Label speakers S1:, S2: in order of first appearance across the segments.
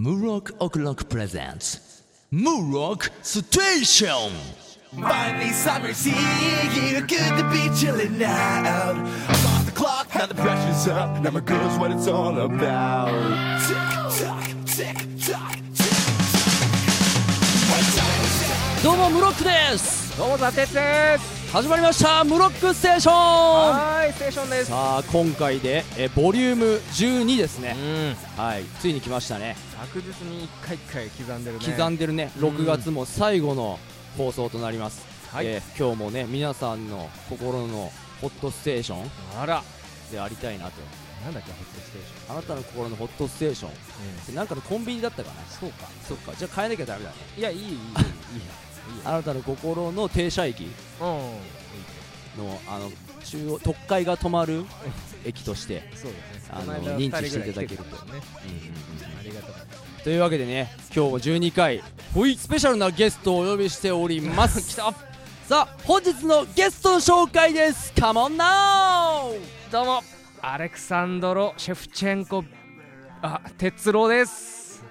S1: ムロックオクロックプレゼンツムロックステーション
S2: Finally, summer's here. Good to be chilling out. I'm off the clock, now the pressure's up. Now my girl's what it's all about. Tick tock, tick tock, tick tock.
S3: どうもムロックです
S4: どうもザテツです
S3: 始まりました「ムロックステーション」
S4: はいステーションです。
S3: さあ今回でえボリューム12ですね、はいついに来ましたね。
S4: 確実に1回1回刻んでるね。
S3: 刻んでるね。6月も最後の放送となります、
S4: はい、
S3: えー、今日もね皆さんの心のホットステーション
S4: あら。
S3: でありたいなと。
S4: なんだっけホットステーション。
S3: あなたの心のホットステーション、うん、なんかのコンビニだったかな。
S4: そうか。
S3: そうか。じゃあ変えなきゃだめだね。
S4: いやいいいい。いい。
S3: あなたの心の停車駅のあの中央特快が止まる駅として、
S4: そうね。
S3: あの認知していただけると。
S4: 二人ぐらい来てたんだよね。ありがたかった。
S3: というわけでね今日も12回スペシャルなゲストをお呼びしております。来た。さあ本日のゲストの紹介です。カモンナウ。
S4: どうも。アレクサンドロ・シェフチェンコあ哲郎です。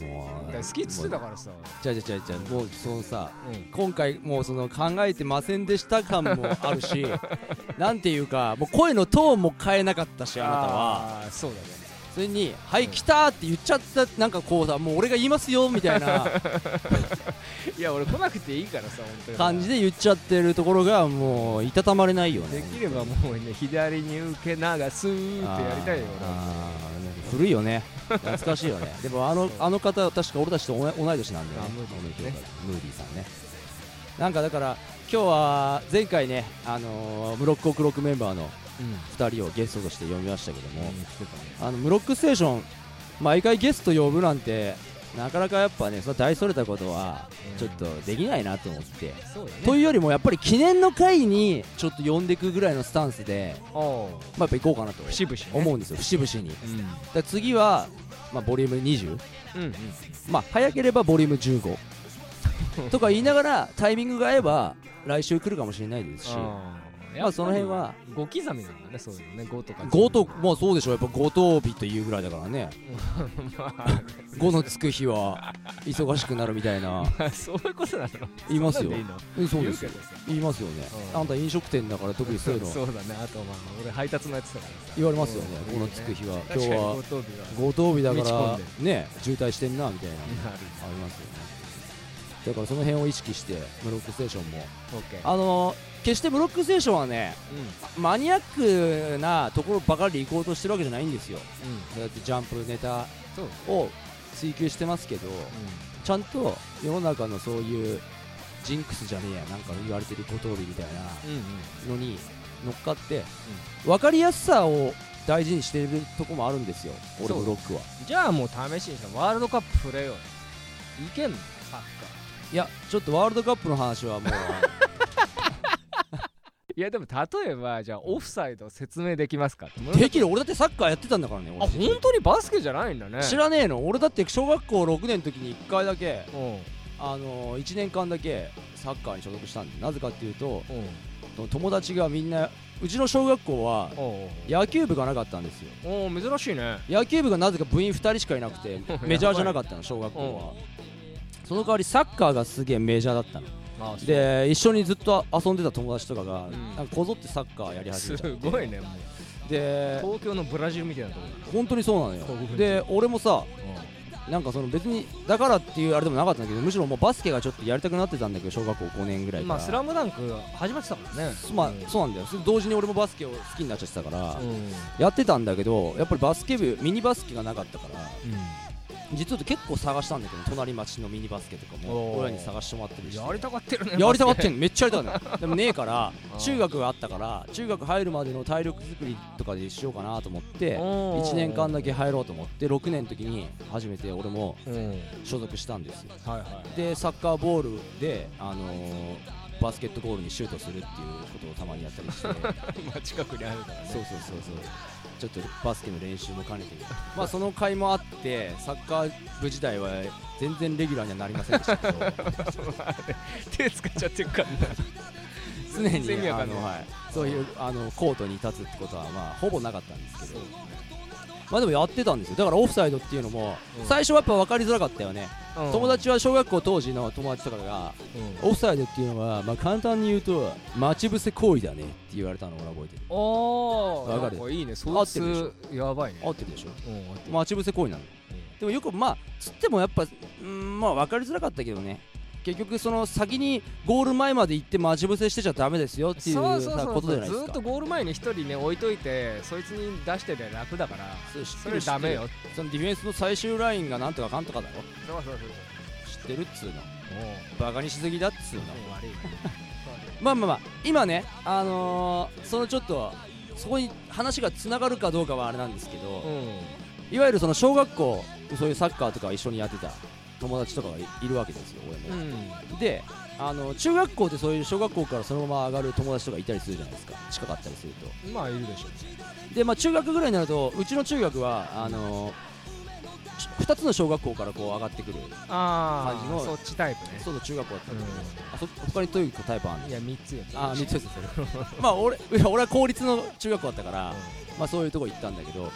S3: もう
S4: 好きっつってたからさ。
S3: じゃあじゃあじゃあじゃあもうそのさ
S4: うん。
S3: 今回もうその考えてませんでした感もあるし なんていうかもう声のトーンも変えなかったしあなたは。
S4: そうだね
S3: それに「はい来た!」って言っちゃったなんかこうさもう俺が言いますよみたいな。
S4: いや俺来なくていいからさ本当に。
S3: 感じで言っちゃってるところがもういたたまれないよね。
S4: できればもうね左に受け流すってやりたいよ
S3: 古いよね。懐かしいよね。でもあのあの方は確か俺たちと同い年なんだよね。
S4: あムーディーね。
S3: ムーディーさんね。なんかだから今日は前回ねあのームロックオクロックメンバーの
S4: うん
S3: 2人をゲストとして呼びましたけども、あのムロックステーション毎回ゲスト呼ぶなんてなかなかやっぱねその大それたことは
S4: うん。
S3: ちょっとできないなと思って、というよりもやっぱり記念の回にちょっと呼んでいくぐらいのスタンスで、まあ、やっぱ行こうかなと思うんですよ。節々に。次は、まあ、ボリューム20、
S4: うんうん。
S3: まあ、早ければボリューム15とか言いながらタイミングが合えば来週来るかもしれないですしまあその辺は。
S4: 5刻みなんだねそういうのね。5とか
S3: 5ともうそうでしょやっぱ5等日というぐらいだからね。
S4: ま
S3: 5のつく日は忙しくなるみたいな。
S4: あ そういうことなの？
S3: 言いますよ。
S4: そ
S3: うんそうですよ。
S4: 言
S3: いますよね。
S4: うん。
S3: あんた飲食店だから特にそういうの
S4: そうだね。あとまあ俺配達もやってたからさ
S3: 言われますよね。
S4: うん
S3: 5のつく日は。今日は
S4: 5等日は。
S3: 5等日だから
S4: で。
S3: ね渋滞してんなみたいなありますよね。だからその辺を意識してブロックステーションも。あのー決してブロックステーションはねマニアックなところばかりで行こうとしてるわけじゃないんですよ。
S4: うん。うん
S3: そうやってジャンプネタを追求してますけどちゃんと世の中のそういうジンクスじゃねえやなんか言われてる小通りみたいな
S4: うんうん。
S3: のに乗っかって、分かりやすさを大事にしているとこもあるんですよ俺ブロックは
S4: じゃあもう。試しにさワールドカッププレーよいけんのサッカ
S3: いやちょっとワールドカップの話は。もう
S4: ーいやでも例えばじゃあオフサイド説明できますか
S3: できる。俺だってサッカーやってたんだからね
S4: あ
S3: 俺。
S4: 本当にバスケじゃないんだね。
S3: 知らねえの？俺だって小学校6年の時に1回だけ
S4: うん。
S3: あの1年間だけサッカーに所属したんでなぜかっていうと
S4: うん。
S3: 友達がみんなうちの小学校は野球部がなかったんですよ。
S4: おうおう珍しいね。
S3: 野球部がなぜか部員2人しかいなくて メジャーじゃなかったの小学校は。その代わりサッカーがすげえメジャーだったので一緒にずっと遊んでた友達とかが、
S4: ん。
S3: なんかこぞってサッカーやり始
S4: す
S3: めちゃって
S4: ごいねもう。
S3: で
S4: 東京のブラジルみたいなとこ
S3: 本当にそうなのよ。で俺もさ
S4: だ
S3: なんかその別にだからっていうあれでもなかったんだけどむしろもうバスケがちょっとやりたくなってたんだけど小学校5年ぐらいから。
S4: まあスラムダンク始まってたからね。
S3: まあ
S4: うん。
S3: そうなんだよ。同時に俺もバスケを好きになっちゃってたから、
S4: うん。
S3: やってたんだけどやっぱりバスケ部ミニバスケがなかったから実は結構探したんだけど隣町のミニバスケとかも親に探してもらってるし。
S4: やりたがってるね
S3: やりたがって
S4: ん
S3: めっちゃやりたがってでもねえから中学があったから中学入るまでの体力作りとかでしようかなと思って
S4: おー。
S3: 1年間だけ入ろうと思って6年の時に初めて俺も
S4: うん。
S3: 所属したんですよ。
S4: はいはい。
S3: でサッカーボールで、あのーバスケットゴールにシュートするっていうことをたまにやったりして。そ う
S4: まあ近くにあるからね。
S3: そうそうそうちょっとバスケの練習も兼ねてまあその甲斐もあってサッカー部時代は全然レギュラーにはなりませんでしたけど。
S4: 手使っちゃってるからな。
S3: 常にあの、はい、そういうあのコートに立つってことはまあほぼなかったんですけど。まあでもやってたんですよ。だからオフサイドっていうのも、
S4: うん。
S3: 最初はやっぱ分かりづらかったよね、
S4: うん。
S3: 友達は小学校当時の友達とかが
S4: うん。
S3: オフサイドっていうのは、まあ、簡単に言うと待ち伏せ行為だねって言われたのを俺は覚えてる。
S4: おー。
S3: わかる？
S4: いいね。
S3: 合
S4: そい
S3: ってるでし
S4: つやばいね。
S3: 合ってるでしょ？待ち伏せ行為なの。でもよくまあつってもやっぱうんまあ分かりづらかったけどね結局その先にゴール前まで行って待ち伏せしてちゃダメですよっていうことじゃないで
S4: ず
S3: すか。
S4: ーっとゴール前に一人ね置いといてそいつに出してて楽だから。
S3: そ
S4: れダメよ。
S3: そのディフェンスの最終ラインがなんとかかんとかだろ。
S4: そうそうそう
S3: 知ってるっつうの。バカにしすぎだっつうの。まあまあまあ今ねあのー、そのちょっとそこに話がつながるかどうかはあれなんですけど、
S4: う
S3: いわゆるその小学校そういうサッカーとか一緒にやってた友達とかがいいるわけですよ俺も、
S4: んうん。
S3: であの中学校でそういう小学校からそのまま上がる友達とかいたりするじゃないですか。近かったりすると。
S4: まあいるでしょ
S3: でまあ中学ぐらいになるとうちの中学はあの2つの小学校からこう上がってくる
S4: あ
S3: 感じの
S4: そっちタイプね。
S3: そうだ中学校だったんだけど、
S4: う
S3: あそ他にどういうタイプあるの？
S4: いや3つよ
S3: あ3つ。です まあ俺いや俺は公立の中学校だったから、まあそういうとこ行ったんだけど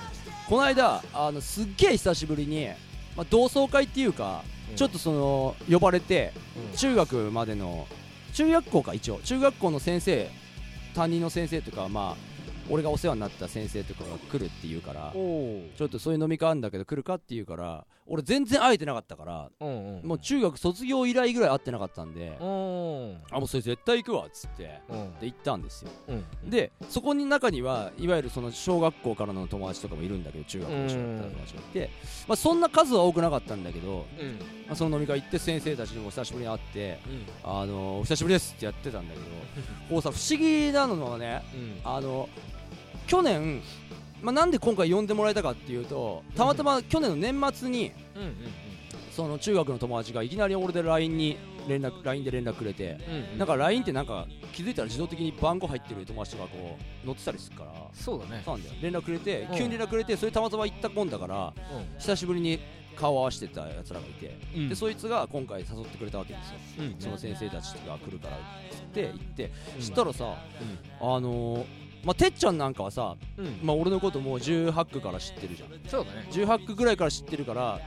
S3: この間あのすっげえ久しぶりに、まあ、同窓会っていうか、ちょっとその呼ばれて中学までの中学校か一応。中学校の先生担任の先生とかまあ俺がお世話になった先生とかが来るっていうからちょっとそういう飲み会あるんだけど来るかっていうから俺全然会えてなかったから
S4: うんうん
S3: もう中学卒業以来ぐらい会ってなかったんで
S4: うん
S3: あもうそれ絶対行くわっつって
S4: うん。
S3: で行ったんですよ。
S4: うん
S3: でそこに中にはいわゆるその小学校からの友達とかもいるんだけど中学校で一緒だった友達がいて、まあ、そんな数は多くなかったんだけど、
S4: うん。
S3: まあ、その飲み会行って先生たちにも久しぶりに会って
S4: うん。
S3: あのお久しぶりですってやってたんだけど こうさ不思議なのはね
S4: うん。
S3: あの去年、まあ、なんで今回呼んでもらえたかっていうとたまたま去年の年末に
S4: うんうん
S3: その中学の友達がいきなり俺で LINE に連絡 LINE で連絡くれて
S4: うんうん。
S3: なんか LINE ってなんか気づいたら自動的に番号入ってる友達とかこう載ってたりするから。
S4: そうだね。
S3: そうなんだよ。連絡くれて
S4: うん。
S3: 急に連絡くれてそれたまたま行ったもんだから久しぶりに顔を合わせてたやつらがいて
S4: うん。
S3: でそいつが今回誘ってくれたわけですよ。
S4: うん。
S3: その先生たちが来るからっつって行って
S4: うん。
S3: 知ったらさあのーまあてっちゃんなんかはさ
S4: うん。うん
S3: まあ俺のこともう18区から知ってるじゃん。
S4: そうだね。
S3: 18区ぐらいから知ってるから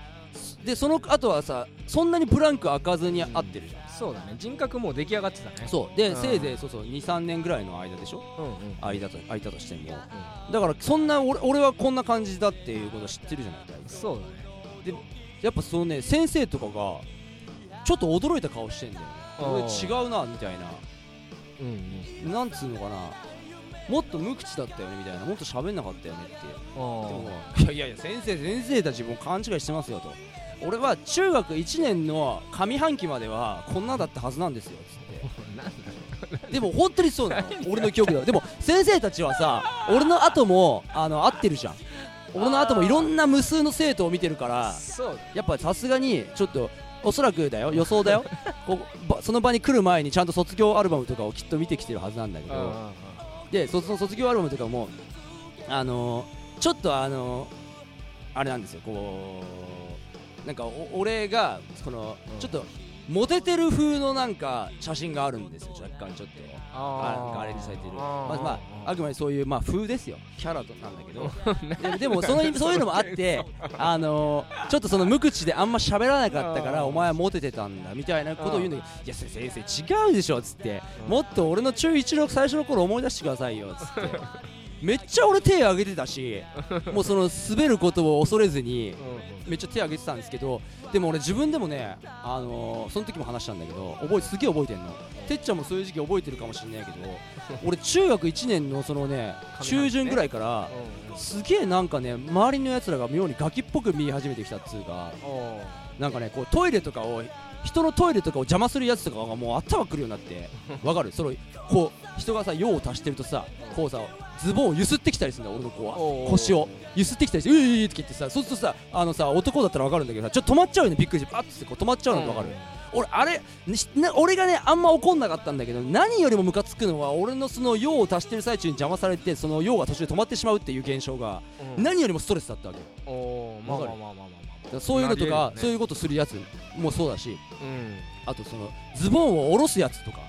S3: でその後はさそんなにブランク開かずに会ってるじゃん。
S4: そうだね。人格もう出来上がってたね。
S3: そう。で
S4: うん。
S3: せいぜいそうそう23年ぐらいの間でしょ？
S4: うんうん。
S3: 間と間としても。だからそんな俺俺はこんな感じだっていうこと知ってるじゃない大体
S4: そうだね。
S3: やっぱそのね先生とかがちょっと驚いた顔してんだよね。
S4: あー
S3: 俺違うなみたいな。
S4: うんうん。
S3: なんつうのかなもっと無口だったよねみたいな。もっと喋んなかったよねってで
S4: あ
S3: もいやいやいや先生先生たちも勘違いしてますよと。俺は中学1年の上半期まではこんなだったはずなんですよつって。でも本当にそうなの。俺の記憶では。でも先生たちはさ俺の後もあの会ってるじゃん。俺の後もいろんな無数の生徒を見てるからやっぱさすがにちょっとおそらくだよ。予想だよ。こその場に来る前にちゃんと卒業アルバムとかをきっと見てきてるはずなんだけどでそその卒業アルバムとかもあのーちょっとあのーあれなんですよこうなんかお俺がこの、
S4: うん。
S3: ちょっとモテてる風のなんか写真があるんですよ若干ちょっと。あ
S4: あ
S3: なんかあれにされてる。まあ、まあ、あくまでそういうまあ風ですよ。キャラとなんだけど。ででもそのそういうのもあってあのーちょっとその無口であんま喋らなかったからお前はモテてたんだみたいなことを言うんだけどいや先生違うでしょっつって。
S4: うん
S3: もっと俺の中1の最初の頃思い出してくださいよっつってめっちゃ俺手挙げてたし もうその滑ることを恐れずにめっちゃ手挙げてたんですけどでも俺自分でもね、あのーその時も話したんだけど覚えすげえ覚えてんの。てっちゃんもそういう時期覚えてるかもしれないけど 俺中学1年のそのね中旬ぐらいからすげえなんかね周りのやつらが妙にガキっぽく見え始めてきたっつうかなんかねこうトイレとかを人のトイレとかを邪魔するやつとかがもう頭くるようになってわかる？そのこう人がさ用を足してるとさこうさズボンをゆすってきたりするんだよ俺の子は。腰を。ゆすってきたりして「ういって言ってさそうするとさあのさ男だったらわかるんだけどさちょっと止まっちゃうよねびっくりしてパッてこう止まっちゃうのってわかる、俺あれ俺がねあんま怒んなかったんだけど何よりもムカつくのは俺のその用を足してる最中に邪魔されてその用が途中で止まってしまうっていう現象が何よりもストレスだったわけ。よ
S4: まあまあまあまあ
S3: そういうのとか、
S4: ね。
S3: そういうことするやつもそうだし
S4: うん。
S3: あとそのズボンを下ろすやつとか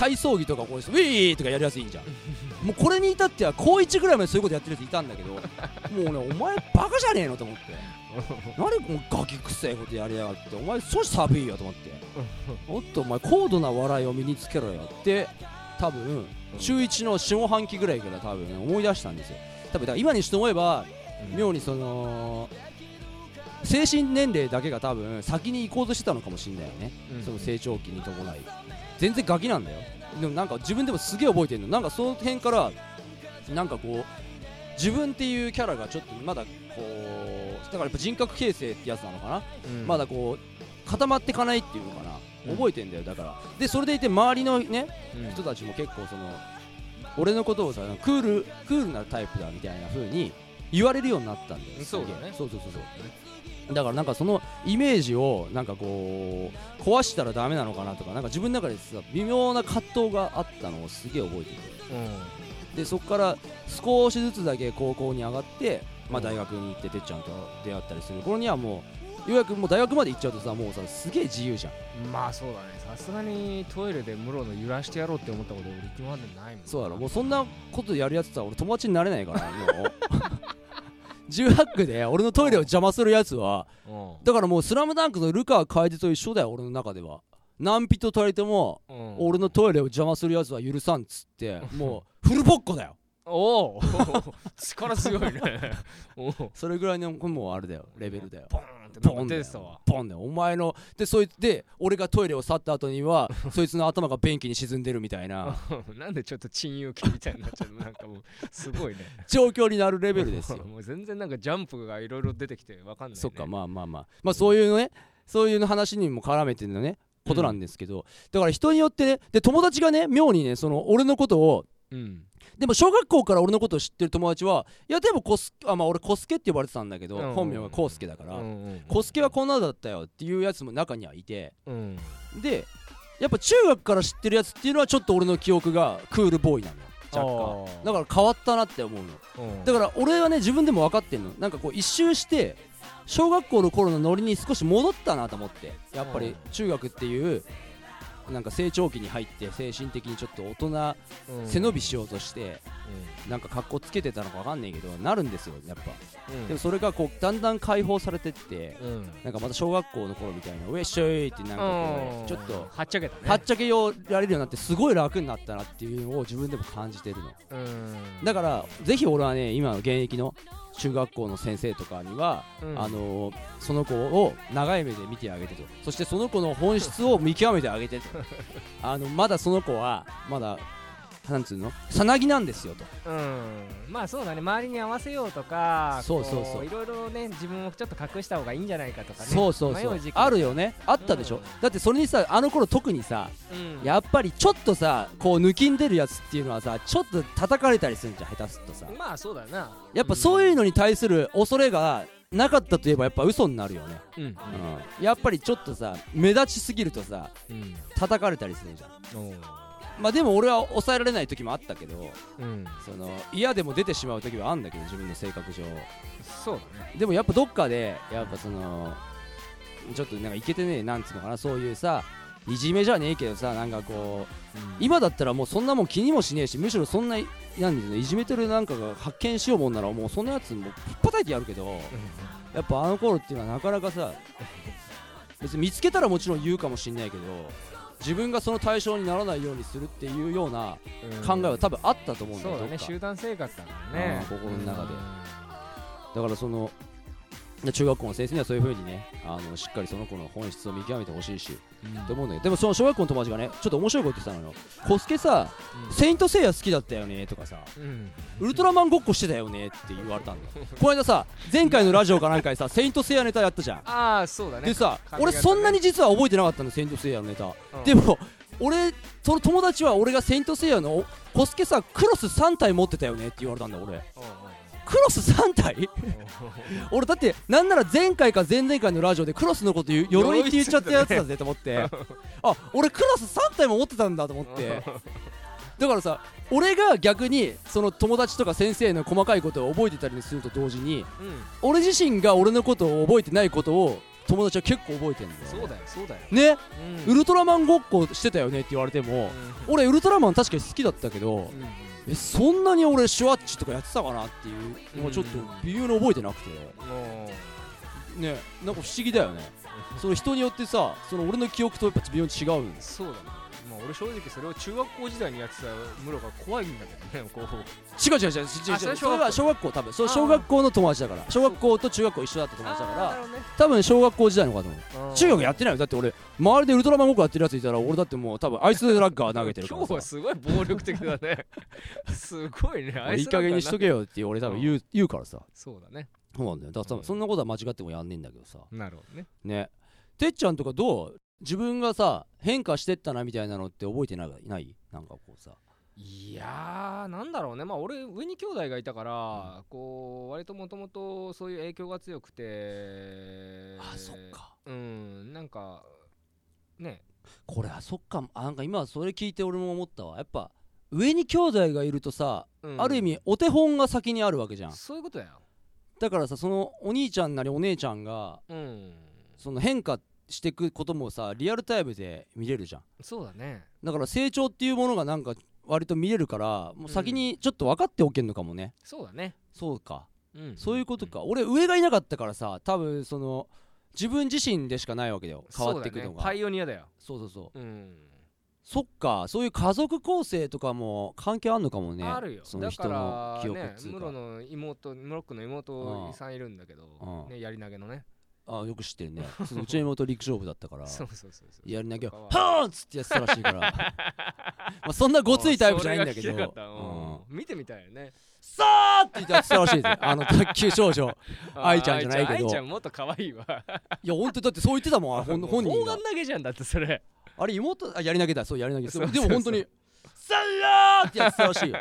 S3: 体操着とかこうウィーとかやるやついいんじゃん。もうこれに至っては高1ぐらいまでそういうことやってるやついたんだけどもうねお前バカじゃねえのと思って。何このガキくせえことやりやがって。お前少し寒いよと思って。もっとお前高度な笑いを身につけろよって多分中1の下半期ぐらいから多分ね思い出したんですよ。多分だから今にして思えば妙にその精神年齢だけが多分先に行こうとしてたのかもしれないよね、
S4: うん。
S3: その成長期に伴い。全然ガキなんだよ。でもなんか自分でもすげえ覚えてるの。なんかその辺からなんかこう自分っていうキャラがちょっとまだこうだからやっぱ人格形成ってやつなのかな、
S4: うん。
S3: まだこう固まってかないっていうのかな、
S4: うん。
S3: 覚えてんだよ。だからでそれでいて周りのね
S4: うん。
S3: 人たちも結構その俺のことをさクールクールなタイプだみたいな風に言われるようになったんだよ
S4: そうだね。
S3: そうそうそうそう。だからなんかそのイメージをなんかこう壊したらダメなのかなとかなんか自分の中でさ微妙な葛藤があったのをすげえ覚えてて。でそこから少しずつだけ高校に上がって、まあ、
S4: うん
S3: 大学に行っててっちゃんと出会ったりする頃にはもうようやくもう大学まで行っちゃうとさもうさすげえ自由じゃん。
S4: うんまあそうだね。さすがにトイレで室野揺らしてやろうって思ったこと俺今までないもん
S3: そうだろ。もうそんなことやるやつさ俺友達になれないからもう 18区で俺のトイレを邪魔するやつは
S4: うん。
S3: だからもう「スラムダンクのルカ楓と一緒だよ俺の中では。何人とりても
S4: うん。
S3: 俺のトイレを邪魔するやつは許さんっつって もうフルボッコだよ。
S4: おお。力強いね。
S3: それぐらいのもうあれだよレベルだよ。
S4: ポーンって
S3: ポンだよ
S4: 出てたわ
S3: ポンだよお前のでそいつで俺がトイレを去った後には そいつの頭が便器に沈んでるみたいな。
S4: なんでちょっと珍遊記みたいになっちゃうの？なんかもうすごいね。
S3: 状況になるレベルですよ。
S4: もう全然なんかジャンプがいろいろ出てきてわかんない、ね、
S3: そっかまあまあまあ。まあそういうのねそういうの話にも絡めてのねことなんですけど、だから人によってねで友達がね妙にねその俺のことを
S4: うん
S3: でも小学校から俺のことを知ってる友達はいやでもコスあまあ俺コスケって呼ばれてたんだけど、
S4: うん。
S3: 本名がコウスケだから、
S4: うんうん
S3: コスケはこんなだったよっていうやつも中にはいて。
S4: うん。
S3: でやっぱ中学から知ってるやつっていうのはちょっと俺の記憶がクールボーイなのよ。若干。だから変わったなって思うの。
S4: うん。
S3: だから俺はね自分でも分かってんの。なんかこう一周して小学校の頃のノリに少し戻ったなと思って。やっぱり中学っていうなんか成長期に入って精神的にちょっと大人
S4: うん
S3: 背伸びしようとしてなんか格好つけてたのか分かんないけどなるんですよやっぱ。
S4: うん。
S3: でもそれがこうだんだん解放されてって
S4: うん。
S3: なんかまた小学校の頃みたいな「ウェッショイ!」ってなんかこうちょっと
S4: はっちゃけたね。
S3: はっちゃけようやれるようになってすごい楽になったなっていうのを自分でも感じてるの。
S4: うん。
S3: だからぜひ俺はね今の現役の中学校の先生とかには、
S4: うん。
S3: あのーその子を長い目で見てあげてと。そしてその子の本質を見極めてあげてと。あのまだその子はまだなんつうの？さなぎなんですよと。
S4: うん。まあそうだね。周りに合わせようとか
S3: そうそうそう。
S4: こいろいろね自分をちょっと隠した方がいいんじゃないかとかね。
S3: そうそうそう。あるよね。あったでしょ、
S4: うん。
S3: だってそれにさあの頃特にさ
S4: うん。
S3: やっぱりちょっとさこう抜きんでるやつっていうのはさちょっと叩かれたりするんじゃん下手するとさ。
S4: まあそうだな。
S3: やっぱそういうのに対する恐れがなかったといえばやっぱ嘘になるよね、
S4: うん。
S3: うん、やっぱりちょっとさ目立ちすぎるとさ
S4: うん。
S3: 叩かれたりするじゃんまあでも俺は抑えられない時もあったけど
S4: うん。
S3: その嫌でも出てしまう時はあるんだけど自分の性格上。
S4: そうだね。
S3: でもやっぱどっかでやっぱそのちょっとなんかいけてねえなんつうのかなそういうさいじめじゃねえけどさなんかこう今だったらもうそんなもん気にもしねえしむしろそんななんいじめてるなんかが発見しようもんならもうそのやつもうひっぱたいてやるけどやっぱあの頃っていうのはなかなかさ別に見つけたらもちろん言うかもしんないけど自分がその対象にならないようにするっていうような考えは多分あったと思うんだ
S4: そうだね
S3: よどっか。
S4: 集団生活だからね。
S3: うん心の中で。だからそので中学校の先生にはそういう風にねあのしっかりその子の本質を見極めてほしいしと思うんだけどでもその小学校の友達がねちょっと面白いこと言ってたのよ。コスケさセイントセイヤ好きだったよねとかさ。
S4: うん。
S3: ウルトラマンごっこしてたよねって言われたんだよ。この間さ前回のラジオかなんかでさセイントセイヤネタやったじゃん。
S4: ああそうだね。
S3: でさ
S4: ね
S3: 俺そんなに実は覚えてなかったのセイントセイヤのネタ。
S4: うん。
S3: でも俺その友達は俺がセイントセイヤのコスケさクロス3体持ってたよねって言われたんだよ俺。
S4: うん
S3: クロス3体？俺だってなんなら前回か前々回のラジオでクロスのこと言う 鎧って言っちゃったやつだぜと思って。あ俺クロス3体も持ってたんだと思って。だからさ俺が逆にその友達とか先生の細かいことを覚えてたりすると同時に
S4: うん。
S3: 俺自身が俺のことを覚えてないことを友達は結構覚えてんだよ
S4: そうだよそうだよ、
S3: ね？
S4: うん。
S3: ウルトラマンごっこしてたよねって言われても俺ウルトラマン確かに好きだったけど
S4: うんうん
S3: えそんなに俺シュワッチとかやってたかなっていうのがちょっと微妙に覚えてなくて。
S4: も
S3: ねなんか不思議だよね。その人によってさその俺の記憶とやっぱ微妙に違うん
S4: そうだね。まあ俺正直それを中学校時代にやってたムロが怖いんだけどねこう。
S3: 違う違う違う違う違う。
S4: あそれ
S3: は小学校。多分。そう小学校の友達だから。小学校と中学校一緒だった友達だから。多分小学校時代の子だと思う。
S4: うん
S3: 中学やってないよ。だって俺周りでウルトラマンごっこやってるやついたら俺だってもう多分アイスラッガー投げてるからさ
S4: 今日はすごい暴力的だね。すごいね。あ
S3: いい加減にしとけ
S4: よ
S3: よって俺多分言う言うからさ。
S4: そうだね。
S3: そうなんだよ。だから多分そんなことは間違ってもやんねえんだけどさ。
S4: なるほどね。
S3: ね。てっちゃんとかどう？自分がさ変化してったなみたいなのって覚えてない？ない？なんかこうさ。
S4: いやーなんだろうね。まあ俺上に兄弟がいたから、こう割ともともとそういう影響が強くて
S3: あそっか。
S4: うんなんかね。
S3: これあそっか。あなんか今それ聞いて俺も思ったわ。やっぱ上に兄弟がいるとさ、
S4: うん。
S3: ある意味お手本が先にあるわけじゃん。
S4: そういうことだよ
S3: だからさそのお兄ちゃんなりお姉ちゃんが
S4: うん。
S3: その変化していくこともさリアルタイムで見れるじゃん。
S4: そうだね。
S3: だから成長っていうものがなんか割と見れるからもう先にちょっと分かっておけんのかもね、
S4: そうだね。
S3: そうか。
S4: うん。
S3: そういうことか、俺上がいなかったからさ多分その自分自身でしかないわけだよ。変わっていくのが。
S4: そうだね。パイオニアだよ。
S3: そうそうそう。
S4: うん。
S3: そっか。そういう家族構成とかも関係あんのかもね。
S4: あるよ。
S3: その人の記憶っつうか、
S4: ムロの妹ムロックの妹さんいるんだけど
S3: うん。
S4: ねやり投げのね
S3: あよく知ってるね。うちの妹陸上部だったから
S4: そうそうそうそう。
S3: やり投げを
S4: とか
S3: は。ーっつってやってたらしいから。まあそんなごついタイプじゃないんだけど。うん
S4: うん。見てみたいよね。
S3: さーって言ってやってたらしいです。あの卓球少女。愛ちゃんじゃないけど。
S4: 愛ちゃんもっと可愛いわ。
S3: いや本当だってそう言ってたもん。本本人が
S4: 砲丸投げじゃんだってそれ。
S3: あれ妹あやり投げだ。そうやり投げ。でも本当にさらーってやってたらしいよ。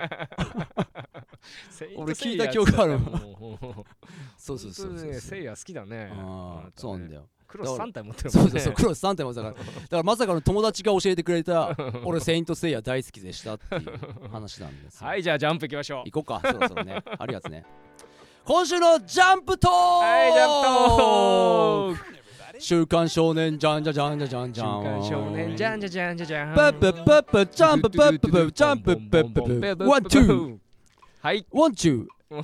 S3: 俺
S4: 俺
S3: 聞いた記憶あるわ。
S4: も
S3: そうそうそうそう。
S4: ねセイヤ好きだね。
S3: ああそうなんだ
S4: よ。
S3: よ
S4: クロス3体持ってる
S3: そ
S4: もんね。
S3: うそうそうクロス3体もだから。だからまさかの友達が教えてくれた俺セイントセイヤ大好きでしたっていう話なんですよ。
S4: はいじゃあジャンプいきましょう。
S3: 行こうか。そろそろね。ありがとうね。今週のジャンプトーク。
S4: はいジャンプトーク
S3: 週刊少年ジャンジャジャンジャジャンジ
S4: 週
S3: ャン
S4: 刊少年じゃんじゃじゃんじゃじゃん
S3: パッパッパッパジャンプパッパッパジャンプパッパッパワンツー
S4: はい
S3: ワンツー
S4: もう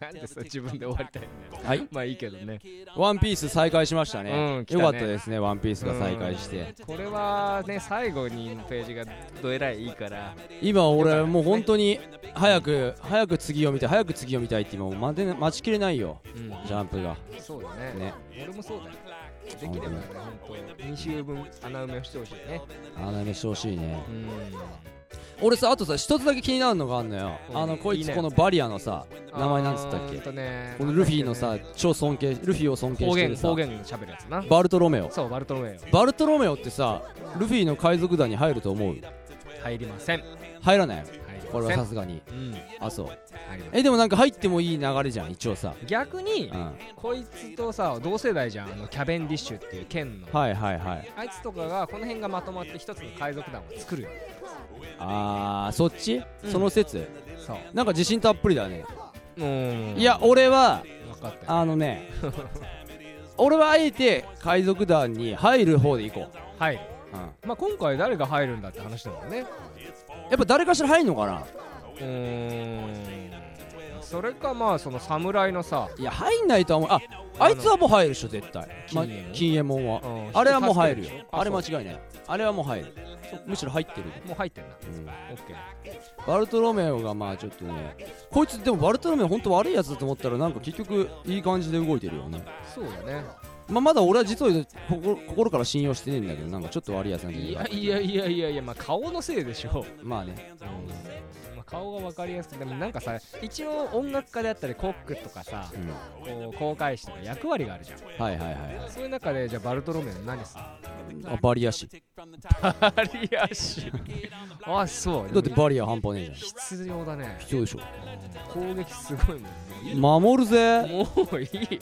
S4: なんでさ自分で終わりたい
S3: はい
S4: まあいいけどね
S3: ワンピース再開しました
S4: う
S3: ねよかったですねワンピースが再開して
S4: これはね最後にページがどえらいいいから
S3: 今俺もう本当に早く早く次を見て早く次を見たいって今待ちきれないよ
S4: うん
S3: ジャンプが
S4: そうだね
S3: ね
S4: 俺もそうだよできればね本当2週分穴埋めをしてほしいね。
S3: あなめしてほしいね。
S4: うん。
S3: 俺さあとさ一つだけ気になるのがあんのよ。
S4: うん。
S3: あのこいつこのバリアのさ名前なんつったっけ？
S4: ね。
S3: このルフィのさ超尊敬ルフィを尊敬
S4: 方
S3: してるさ。
S4: 言方言喋るやつな。
S3: バルトロメオ。
S4: そうバルトロメオ。
S3: バルトロメオってさルフィの海賊団に入ると思う？
S4: 入りません。
S3: 入らない？これはさすがに。
S4: うん。
S3: あそう。えでもなんか入ってもいい流れじゃん一応さ。
S4: 逆に
S3: うん。
S4: こいつとさ同世代じゃん。あのキャベンディッシュっていう剣の。
S3: はいはいはい。
S4: あいつとかがこの辺がまとまって一つの海賊団を作るよ。
S3: あーそっち、
S4: うん。
S3: その説？
S4: そう。
S3: なんか自信たっぷりだね。
S4: うん。
S3: いや俺は
S4: 分かった。よ
S3: あのね 俺はあえて海賊団に入る方で行こ
S4: 入る
S3: う、うん、
S4: まあ今回誰が入るんだって話だもんね
S3: やっぱ誰かしら入んのかな？
S4: うーん。それかまあその侍のさ。
S3: いや入んないとは思う。ああいつはもう入るでしょ絶対。ま
S4: 金右衛門
S3: は。
S4: うん
S3: あれはもう入るよ。あれ間違いない。あれはもう入る。むしろ入ってる、
S4: もう入ってんだ
S3: うん。
S4: オッケー。
S3: バルトロメオがまあちょっとねこいつでもバルトロメオ本当悪いやつだと思ったらなんか結局いい感じで動いてるよね。
S4: そうだね
S3: まあまだ俺は実を言うと心心から信用してねえんだけどなんかちょっと悪いやつなんい
S4: やいやいやいやいやまあ顔のせいでしょ。
S3: まあね。
S4: まあ、顔が分かりやすくてでもなんかさ一応音楽家であったりコックとかさ
S3: うん。
S4: こう航海士とか役割があるじゃん。
S3: はいはいはい
S4: そういう中でじゃあバルトロメオ何する
S3: あバリア氏
S4: バリアシ。あそう。
S3: だってバリア半端ねえじゃん。
S4: 必要だね。
S3: 必要でしょ。
S4: 攻撃すごいもん
S3: 守るぜ。
S4: もういい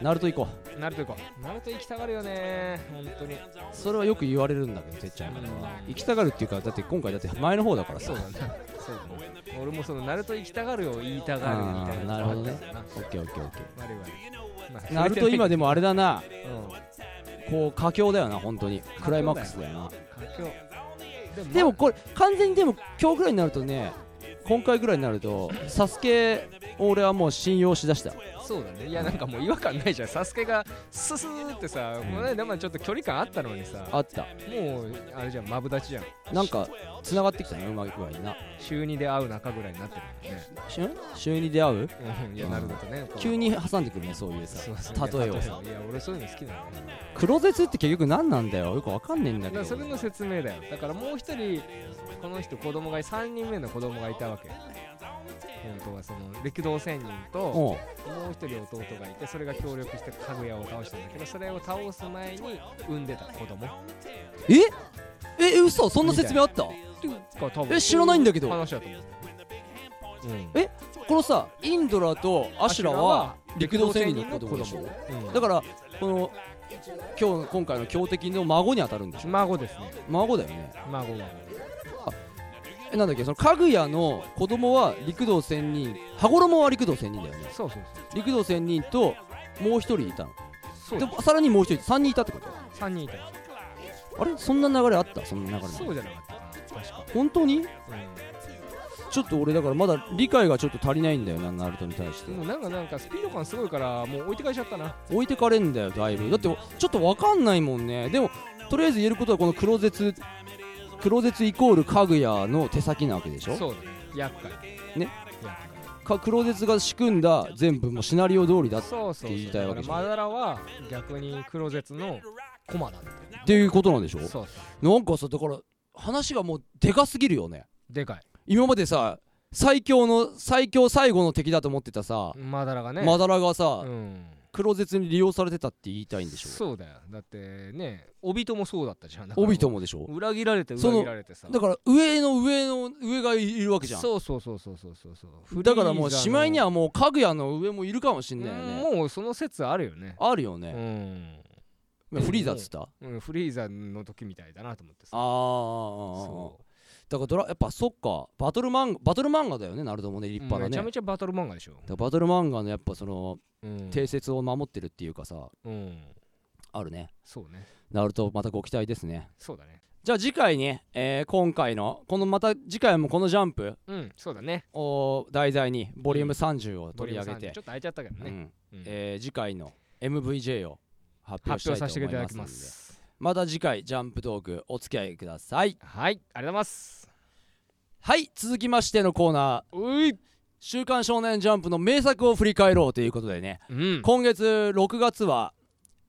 S3: ナルト行こ
S4: ナルト行こう。ナルト行きたがるよね。本当に。
S3: うそれはよく言われるんだけどてっちゃんからは。
S4: うん
S3: 行きたがるっていうかだって今回だって前の方だからさ。
S4: そうだねそうだね俺もそのナルト行きたがるを言いたがるみたいな。
S3: なるほどね。
S4: な。
S3: オッケーオッケーオッケ
S4: 我々。
S3: ナルト今でもあれだな。
S4: うん。
S3: こう佳境だよな本当に。クライマックスだよな。
S4: 佳境。で
S3: でもこれ完全にでも今日ぐらいになるとね今回ぐらいになるとサスケ俺はもう信用しだした。
S4: そうだね。いやなんかもう違和感ないじゃん。サスケがススーってさ、この間まあちょっと距離感あったのにさ
S3: あった。
S4: もうあれじゃんマブダチじゃん。
S3: なんか繋がってきたねうまい具合にな。
S4: 週2で会う仲ぐらいになってるもんね。
S3: 週週に出会う？
S4: うん。いやなるほどね。
S3: 急に挟んでくるねそういう
S4: そう
S3: さ
S4: そう。
S3: 例えをさ。
S4: いや俺そういうの好きなんだよ
S3: 黒絶って結局何なんだよ。よくわかんねえんだけど。
S4: だからそれの説明だよ。だからもう一人この人子供が3人目の子供がいたわけ。本当はその歴道仙人とも
S3: おう。
S4: う一人弟がいてそれが協力してかぐやを倒したんだけどそれを倒す前に産んでた子供。
S3: え？え嘘？そんな説明あった？え知らないんだけど。
S4: 話だと思う。うん。
S3: え？このさインドラとアシュラは陸道仙人の子供でしょ？
S4: うん。
S3: だからこの今日今回の強敵の孫に当たるんでしょ？
S4: 孫ですね。
S3: 孫だよね。
S4: 孫が
S3: えなんだっけそのかぐやの子供は陸道仙人羽衣は陸道仙人だよね。
S4: そうそう
S3: 陸道仙人ともう一人いたの。
S4: そう。そう
S3: でさらにもう一人3人いたってこと
S4: ？3人いた。
S3: あれ？そんな流れあった？そんな流れ。
S4: そうじゃなかった。かな確か。
S3: 本当に？
S4: う
S3: ちょっと俺だからまだ理解がちょっと足りないんだよなナルトに対して。
S4: もなんかなんかスピード感すごいからもう置いてかれちゃったな。
S3: 置いてかれんだよだいぶ。だってちょっと分かんないもんね。でもとりあえず言えることはこの黒絶黒絶イコールかぐやの手先なわけでしょ？
S4: そうだね。厄介。
S3: ね？
S4: 厄
S3: か黒絶が仕組んだ全部もうシナリオ通りだっ
S4: 介そうそう
S3: って言い
S4: そう
S3: たいわけじゃん。
S4: だからマダラは逆に黒絶のコマなんだよ
S3: ていうことなんでしょ？
S4: そうそう。
S3: なんかさだから話がもうでかすぎるよね。
S4: でかい。
S3: 今までさ最強の最強最後の敵だと思ってたさ、
S4: マダラがね。
S3: マダラがさ、
S4: うん
S3: 黒絶に利用されてたって言いたいんでしょ
S4: そうだよ。だってねオビトもそうだったじゃん。
S3: オビト
S4: も
S3: もでしょ
S4: 裏切られて裏切られてさ。
S3: だから上の上の上がいるわけじゃん。
S4: そうそうそうそうそうそう。そう
S3: だからもうしまいにはもうかぐやの上もいるかもしんないよね。
S4: うんもうその説あるよね。う
S3: あるよね、
S4: ん。
S3: フリーザっつった？あ
S4: うんフリーザの時みたいだなと思ってさ。
S3: あ
S4: そ
S3: だからドラやっぱそっか。バトル漫画バトル漫画だよねナルトもね
S4: う
S3: 立派な
S4: めちゃ
S3: ね
S4: めちゃバトル漫画でしょ。
S3: だからバトル漫画のやっぱその
S4: うん。
S3: 定説を守ってるっていうかさ
S4: うん。
S3: あるね。
S4: そうね。
S3: ナルトまたご期待ですね。
S4: そうだね。
S3: じゃあ次回ね、えー今回のこのまた次回もこのジャンプ
S4: うんそうだね。
S3: を題材にボリューム30を取り上げて
S4: ボリューム3ちょっと空いちゃったけどね。
S3: うん。
S4: うん。
S3: えー次回の MVJ を発表
S4: 発
S3: したいと
S4: 表させていただき
S3: 思います。ので
S4: ます
S3: また次回ジャンプトークお付き合いください。
S4: はいありがとうございます
S3: はい続きましてのコーナー。
S4: うい「
S3: 週刊少年ジャンプ」の名作を振り返ろうということでね。
S4: うん。
S3: 今月6月は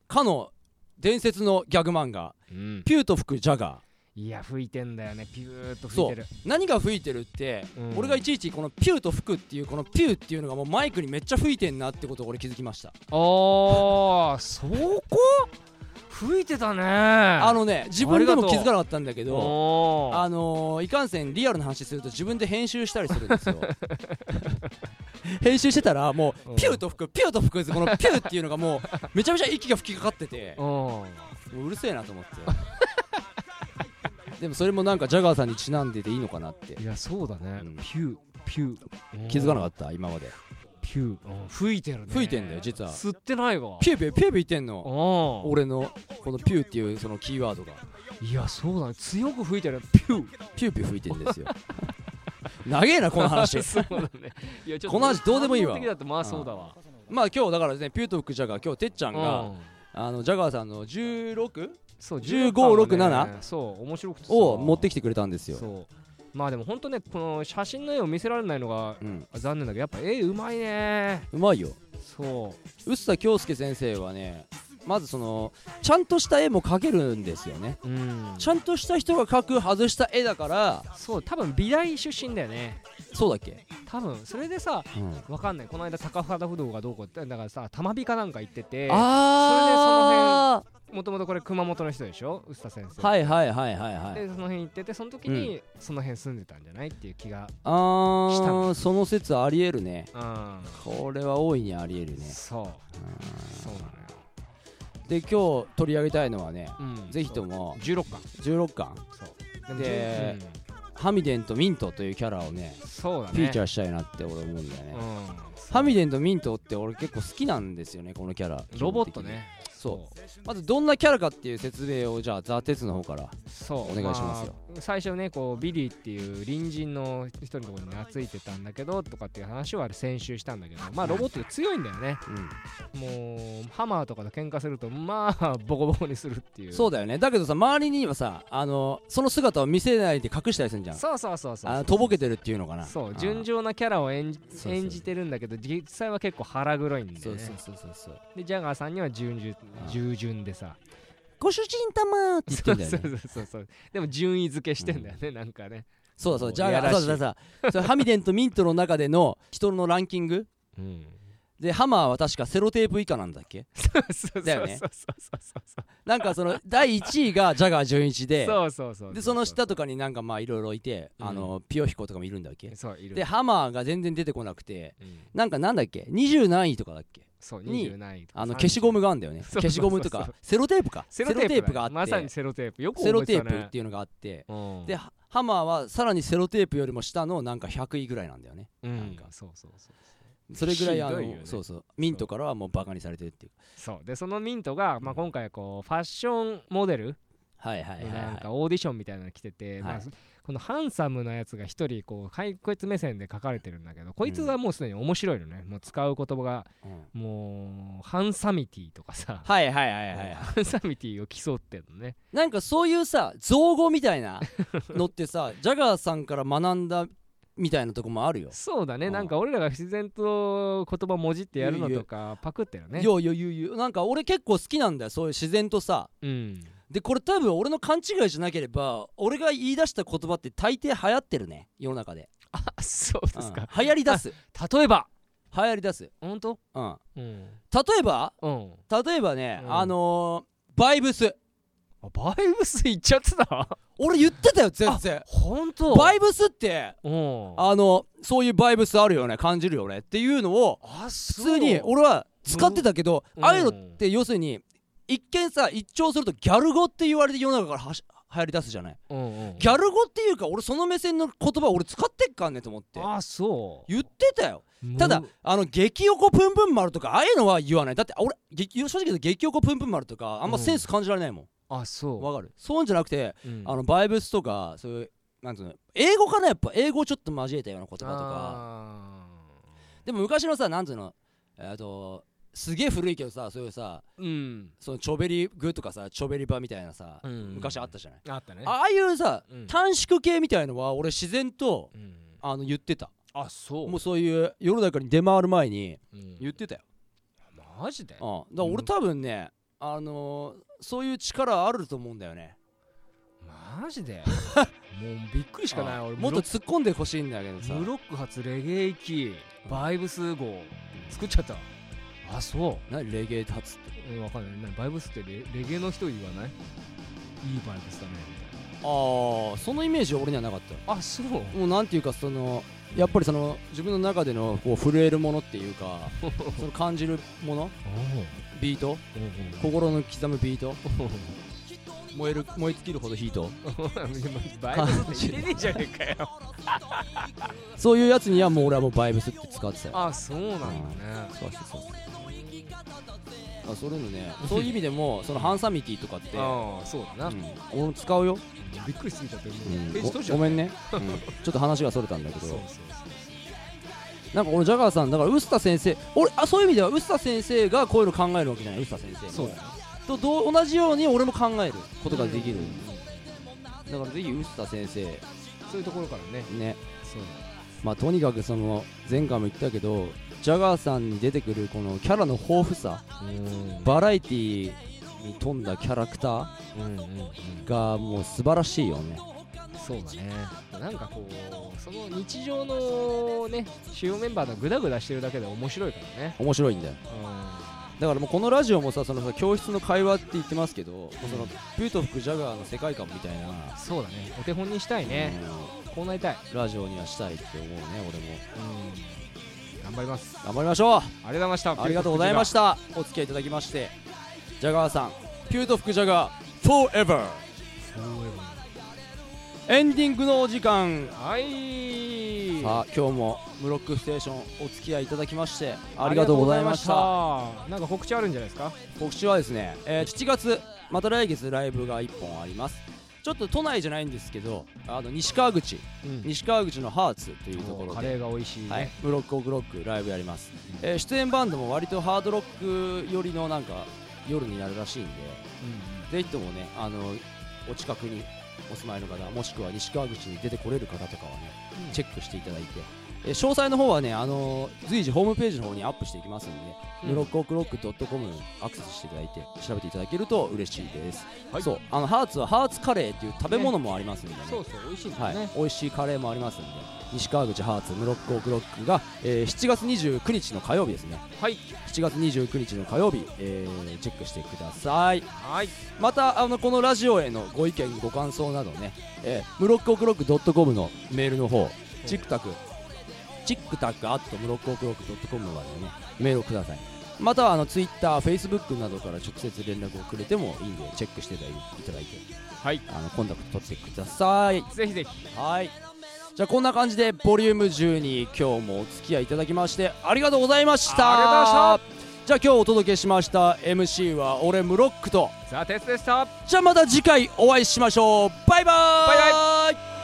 S3: かの伝説のギャグ漫画。
S4: うん「
S3: ピューと吹くジャガ
S4: いや吹いてんだよね。ピューっと
S3: ー」そ
S4: 吹いうてる。
S3: 何が吹いてるって、
S4: うん。
S3: 俺がいちいちこの「ピューと吹く」っていうこの「ピュー」っていうのがもうマイクにめっちゃ吹いてんなってことを俺気づきました。
S4: あーそこ？吹いてたね。あ
S3: あのね自分でも気づかなかったんだけどあのー、いかんせんリアルな話すると自分で編集したりするんですよ。編集してたらも
S4: う
S3: うん。ピューと吹くピューと吹くこのピューっていうのがもうめちゃめちゃ息が吹きかかって。て
S4: うん。
S3: もううるせえなと思って。でもそれもなんかジャガーさんにちなんでていいのかなって。
S4: いやそうだね、
S3: うん。
S4: ピューピュー。
S3: 気づかなか
S4: っ
S3: った今まで
S4: たピュー、吹いてるね。
S3: 吹いてんだよ実は。
S4: 吸ってないわ。
S3: ピューピューピューピュー言ってんの？
S4: お
S3: 俺のこのピューっていうそのキーワードが。
S4: いやそうだね。強く吹いてる。ピュー。
S3: ピューピュー吹いてんですよ。長えなこの話。
S4: そうだね。いやちょっと
S3: この話どうでもいいわ。
S4: まあそうだわ。
S3: まあ今日だからですねピューと吹くジャガー今日てっちゃんが、
S4: うん。
S3: あのジャガーさんの 16?
S4: そう
S3: 15
S4: 16
S3: 6 7
S4: そう面白くてさ。
S3: を持ってきてくれたんですよ。
S4: そうまあでも本当ねこの写真の絵を見せられないのが
S3: うん、
S4: 残念だけどやっぱ絵うまいね。
S3: うまいよ。
S4: そう。
S3: 臼田恭介先生はねまずそのちゃんとした絵も描けるんですよね。
S4: うん。
S3: ちゃんとした人が描く外した絵だから
S4: そう多分美大出身だよね。
S3: そうだっけ、
S4: 多分それでさ
S3: うん、
S4: わかんない。この間高畑不動がどうこうってだからさ玉美かなんか行ってて
S3: あ
S4: もともとこれ熊本の人でしょ？臼田先生。
S3: あはいはいはいはいはい。
S4: でその辺行っててその時にその辺住んでたんじゃない？っていう気が
S3: あ
S4: した
S3: ーその説ありえるね。
S4: うん。
S3: これは大いにありえるね。
S4: そう。そうなのよ。
S3: で今日取り上げたいのはね
S4: うん。
S3: ぜひとも
S4: 16巻。
S3: 16巻。
S4: そう。でも
S3: で
S4: 10
S3: ハミデンとミントというキャラをね
S4: うんそうだね。
S3: フィーチャーしたいなって俺思うんだよね。
S4: うん。
S3: ハミデンとミントって俺結構好きなんですよねこのキャラ。
S4: ロボットね
S3: そう。まずどんなキャラかっていう説明をじゃあザ・テツの方から
S4: そう。
S3: お願いしますよ。
S4: あ最初ねこうビリーっていう隣人の一人のところに懐いてたんだけどとかっていう話をあれ先週したんだけどまあロボットって強いんだよね。
S3: うん。
S4: もうハマーとかと喧嘩するとまあボコボコにするっていう。
S3: そうだよね。だけどさ周りにはさあのその姿を見せないで隠したりするじゃん。
S4: そうそうそうそう
S3: とぼけてるっていうのかな。
S4: そう純情なキャラを演じ演じてるんだけど実際は結構腹黒いんだよね。
S3: そうそうそうそうそう。
S4: でジャガーさんには従順
S3: あー
S4: 従順でさ。
S3: ご主人様って言ってんだよね。
S4: そうそうそうそう。でも順位付けしてんだよね、なんかね。
S3: そうそうじゃあそうそうそう。そうハミデンとミントの中での 人のランキング？
S4: うん。
S3: でハマーは確かセロテープ以下なんだっけ？
S4: そうそう
S3: だよね。
S4: そうそうそうそう。
S3: なんかその第1位がジャガー純一で
S4: そうそうそう
S3: でその下とかになんかまあいろいろいて、
S4: うん。
S3: あのピヨヒコとかもいるんだっけ？
S4: そういる。
S3: でハマーが全然出てこなくて
S4: うん。
S3: なんかなんだっけ？20何位とかだっけ？
S4: そう
S3: に
S4: 20位とか
S3: あの消しゴムがあんだよね。
S4: そうそうそう
S3: 消しゴムとか。セロテープか
S4: セロテープ
S3: があって。
S4: まさにセロテープ。よく
S3: セロ
S4: 覚えてたね。
S3: テープっていうのがあって。
S4: うん。
S3: でハハマーはさらにセロテープよりも下のなんか100位ぐらいなんだよね。
S4: うん
S3: なんか。
S4: そうそうそう
S3: それぐらいあのそうそう。ミントからはもうバカにされてるっていう。
S4: そう。でそのミントが、まあ、今回こうファッションモデル
S3: はいはいはい
S4: なんか
S3: は
S4: オーディションみたいなの来てて、まあ
S3: はい
S4: このハンサムなやつが一人こう解決目線で書かれてるんだけどこいつはもうすでに面白いのね。もう使う言葉がもうハンサミティとかさ
S3: はいはいはいはいはい。
S4: ハンサミティを競ってんのね。
S3: なんかそういうさ造語みたいなのってさ ジャガーさんから学んだみたいなとこもあるよ。
S4: そうだね。
S3: うん。
S4: なんか俺らが自然と言葉もじってやるのとかパクってるね。
S3: いやいやいやいやなんか俺結構好きなんだよそういう自然とさ。
S4: うん
S3: でこれ多分俺の勘違いじゃなければ俺が言い出した言葉って大抵流行ってるね。世の中で。
S4: あそうですか、
S3: うん。流行り出す。
S4: 例えば。
S3: 流行り出す。
S4: 本当？
S3: うん。
S4: うん。
S3: 例えば？
S4: うん。
S3: 例えばね、
S4: うん。
S3: あのー、バイブス。
S4: あバイブスいっちゃってた？
S3: 俺言ってたよ全然。
S4: 本当？
S3: バイブスって
S4: うん。
S3: あのそういうバイブスあるよね。感じるよね。っていうのを
S4: あ
S3: 普
S4: 普
S3: 通に俺は使ってたけど、
S4: うん。
S3: ああいうのって要するに一見さ一聴するとギャル語って言われて世の中からはし流行り出すじゃない？
S4: うんうん
S3: ギャル語っていうか俺その目線の言葉俺使ってっかんねと思って。
S4: あそう。
S3: 言ってたよ。ただあの激横プンプン丸とかああいうのは言わない。だって俺激正直言うと激横プンプン丸とかあんまセンス感じられないもん。
S4: あそう。
S3: わ、かる？そういうんじゃなくて
S4: うん。
S3: あのバイブスとかそういうなんつうの英語かなやっぱ。英語をちょっと交えたような言葉とか。
S4: あ
S3: でも昔のさなんつうのえっとすげえ古いけどさそういうさ
S4: ーうん。
S3: そのチョベリグとかさチョベリバみたいなさ、
S4: うん。
S3: 昔あったじゃない、
S4: あったね。
S3: ああいうさ、
S4: うん。
S3: 短縮系みたいのは俺自然と
S4: うん。
S3: あの言ってた。
S4: あそう。
S3: もうそういう世の中に出回る前に
S4: うん。
S3: 言ってたよ、
S4: マジで？
S3: うん、だから俺多分ね、あのーそういう力あると思うんだよね。
S4: マジで？もうびっくりしかない。
S3: あ
S4: 俺
S3: もっと突っ込んでほしいんだけどさ。
S4: ムロック発レゲエ行きバイブス号作っちゃったあそう。
S3: 何レゲエ発って。
S4: うんわかんない。何バイブスってレレゲエの人言わない？いいバイブスだね。
S3: ああそのイメージ俺にはなかった
S4: あそう。
S3: もうなんていうかそのやっぱりその自分の中でのこう震えるものっていうか その感じるもの？ビート？心の刻むビート？燃える燃え尽きるほどヒート？
S4: バイブスって入れねえじゃねえかよ。
S3: そういうやつにはもう俺はもうバイブスって使ってたよ。
S4: あそうなんだね。
S3: そうそうそうあそれのね。そういう意味でもそのハンサミティとかって、
S4: ああそうだな。
S3: うん。俺も使うよ、
S4: びっくりしすぎちゃっても
S3: うん。
S4: うページ閉じちゃった
S3: ごごめんね、うん。ちょっと話がそれたんだけど。
S4: そうそう
S3: なんか俺ジャガーさんだから臼田先生俺あそういう意味では臼田先生がこういうの考えるわけじゃない？臼田先生も
S4: そうだよ
S3: とどう同じように俺も考えることができる、だからぜひ臼田先生。
S4: そういうところからね。
S3: ね。
S4: そう
S3: まあとにかくその前回も言ったけどジャガーさんに出てくるこのキャラの豊富さ
S4: うん。
S3: バラエティに富んだキャラクター
S4: うんうんうん。
S3: がもう素晴らしいよね。
S4: そうだね。なんかこうその日常のね主要メンバーがグダグダしてるだけで面白いからね。
S3: 面白いんだよ。だからもうこのラジオもさそのさ教室の会話って言ってますけど、もうそのピュート吹くジャガーの世界観みたいな、
S4: そうだね。お手本にしたいね。こうなりたい。
S3: うんラジオにはしたいって思うね俺も。
S4: うん頑張ります。
S3: 頑張りましょう。
S4: ありがとうございました。
S3: ありがとうございました。お付き合いいただきまして。ジャガーさん。ピュート吹くジャガー。FOREVER エンディングのお時間。
S4: はい。い
S3: さあ今日もムロックステーションお付き合いいただきましてありがとうございました。
S4: ありがとうございました。なんか告知あるんじゃないですか？
S3: 告知はですね、えー7月また来月ライブが1本ありますちょっと都内じゃないんですけどあの西川口。
S4: うん。
S3: 西川口のハーツというところで、
S4: カレーが美味しいね、
S3: はい、ムロックオクロックライブやります、えー出演バンドも割とハードロック寄りのなんか夜になるらしいんでぜひともねあのお近くにお住まいの方もしくは西川口に出てこれる方とかはね
S4: うん。
S3: チェックしていただいて、えー詳細の方はね、あのー随時ホームページの方にアップしていきますんで、
S4: うん。
S3: ムロックオクロックドットコムにアクセスしていただいて調べていただけると嬉しいです、
S4: はい。
S3: そうあのハーツはハーツカレーっていう食べ物もありますんでね。
S4: そうそう美味しいんだ
S3: はい。美味しいカレーもありますんで西川口ハーツムロックオクロックが、えー7月29日の火曜日ですね。
S4: はい。
S3: 7月29日の火曜日、えーチェックしてください。
S4: はい。
S3: またあのこのラジオへのご意見ご感想などね、えー、ムロックオクロックドットコムのメールの方チックタクチックタックアットムロックオクロックドットコムまでねメールをください。またはあのツイッター、フェイスブックなどから直接連絡をくれてもいいんでチェックしていただいて
S4: はい。
S3: あのコンタクト取ってください。
S4: ぜひぜひ。
S3: はい。じゃあこんな感じでボリューム12今日もお付き合いいただきましてありがとうございました。
S4: ありがとうございま
S3: じゃあ今日お届けしました MC は俺ムロックと。
S4: ザ・テツでした。
S3: じゃあまた次回お会いしましょう。バイバーイ。
S4: バイバ
S3: イ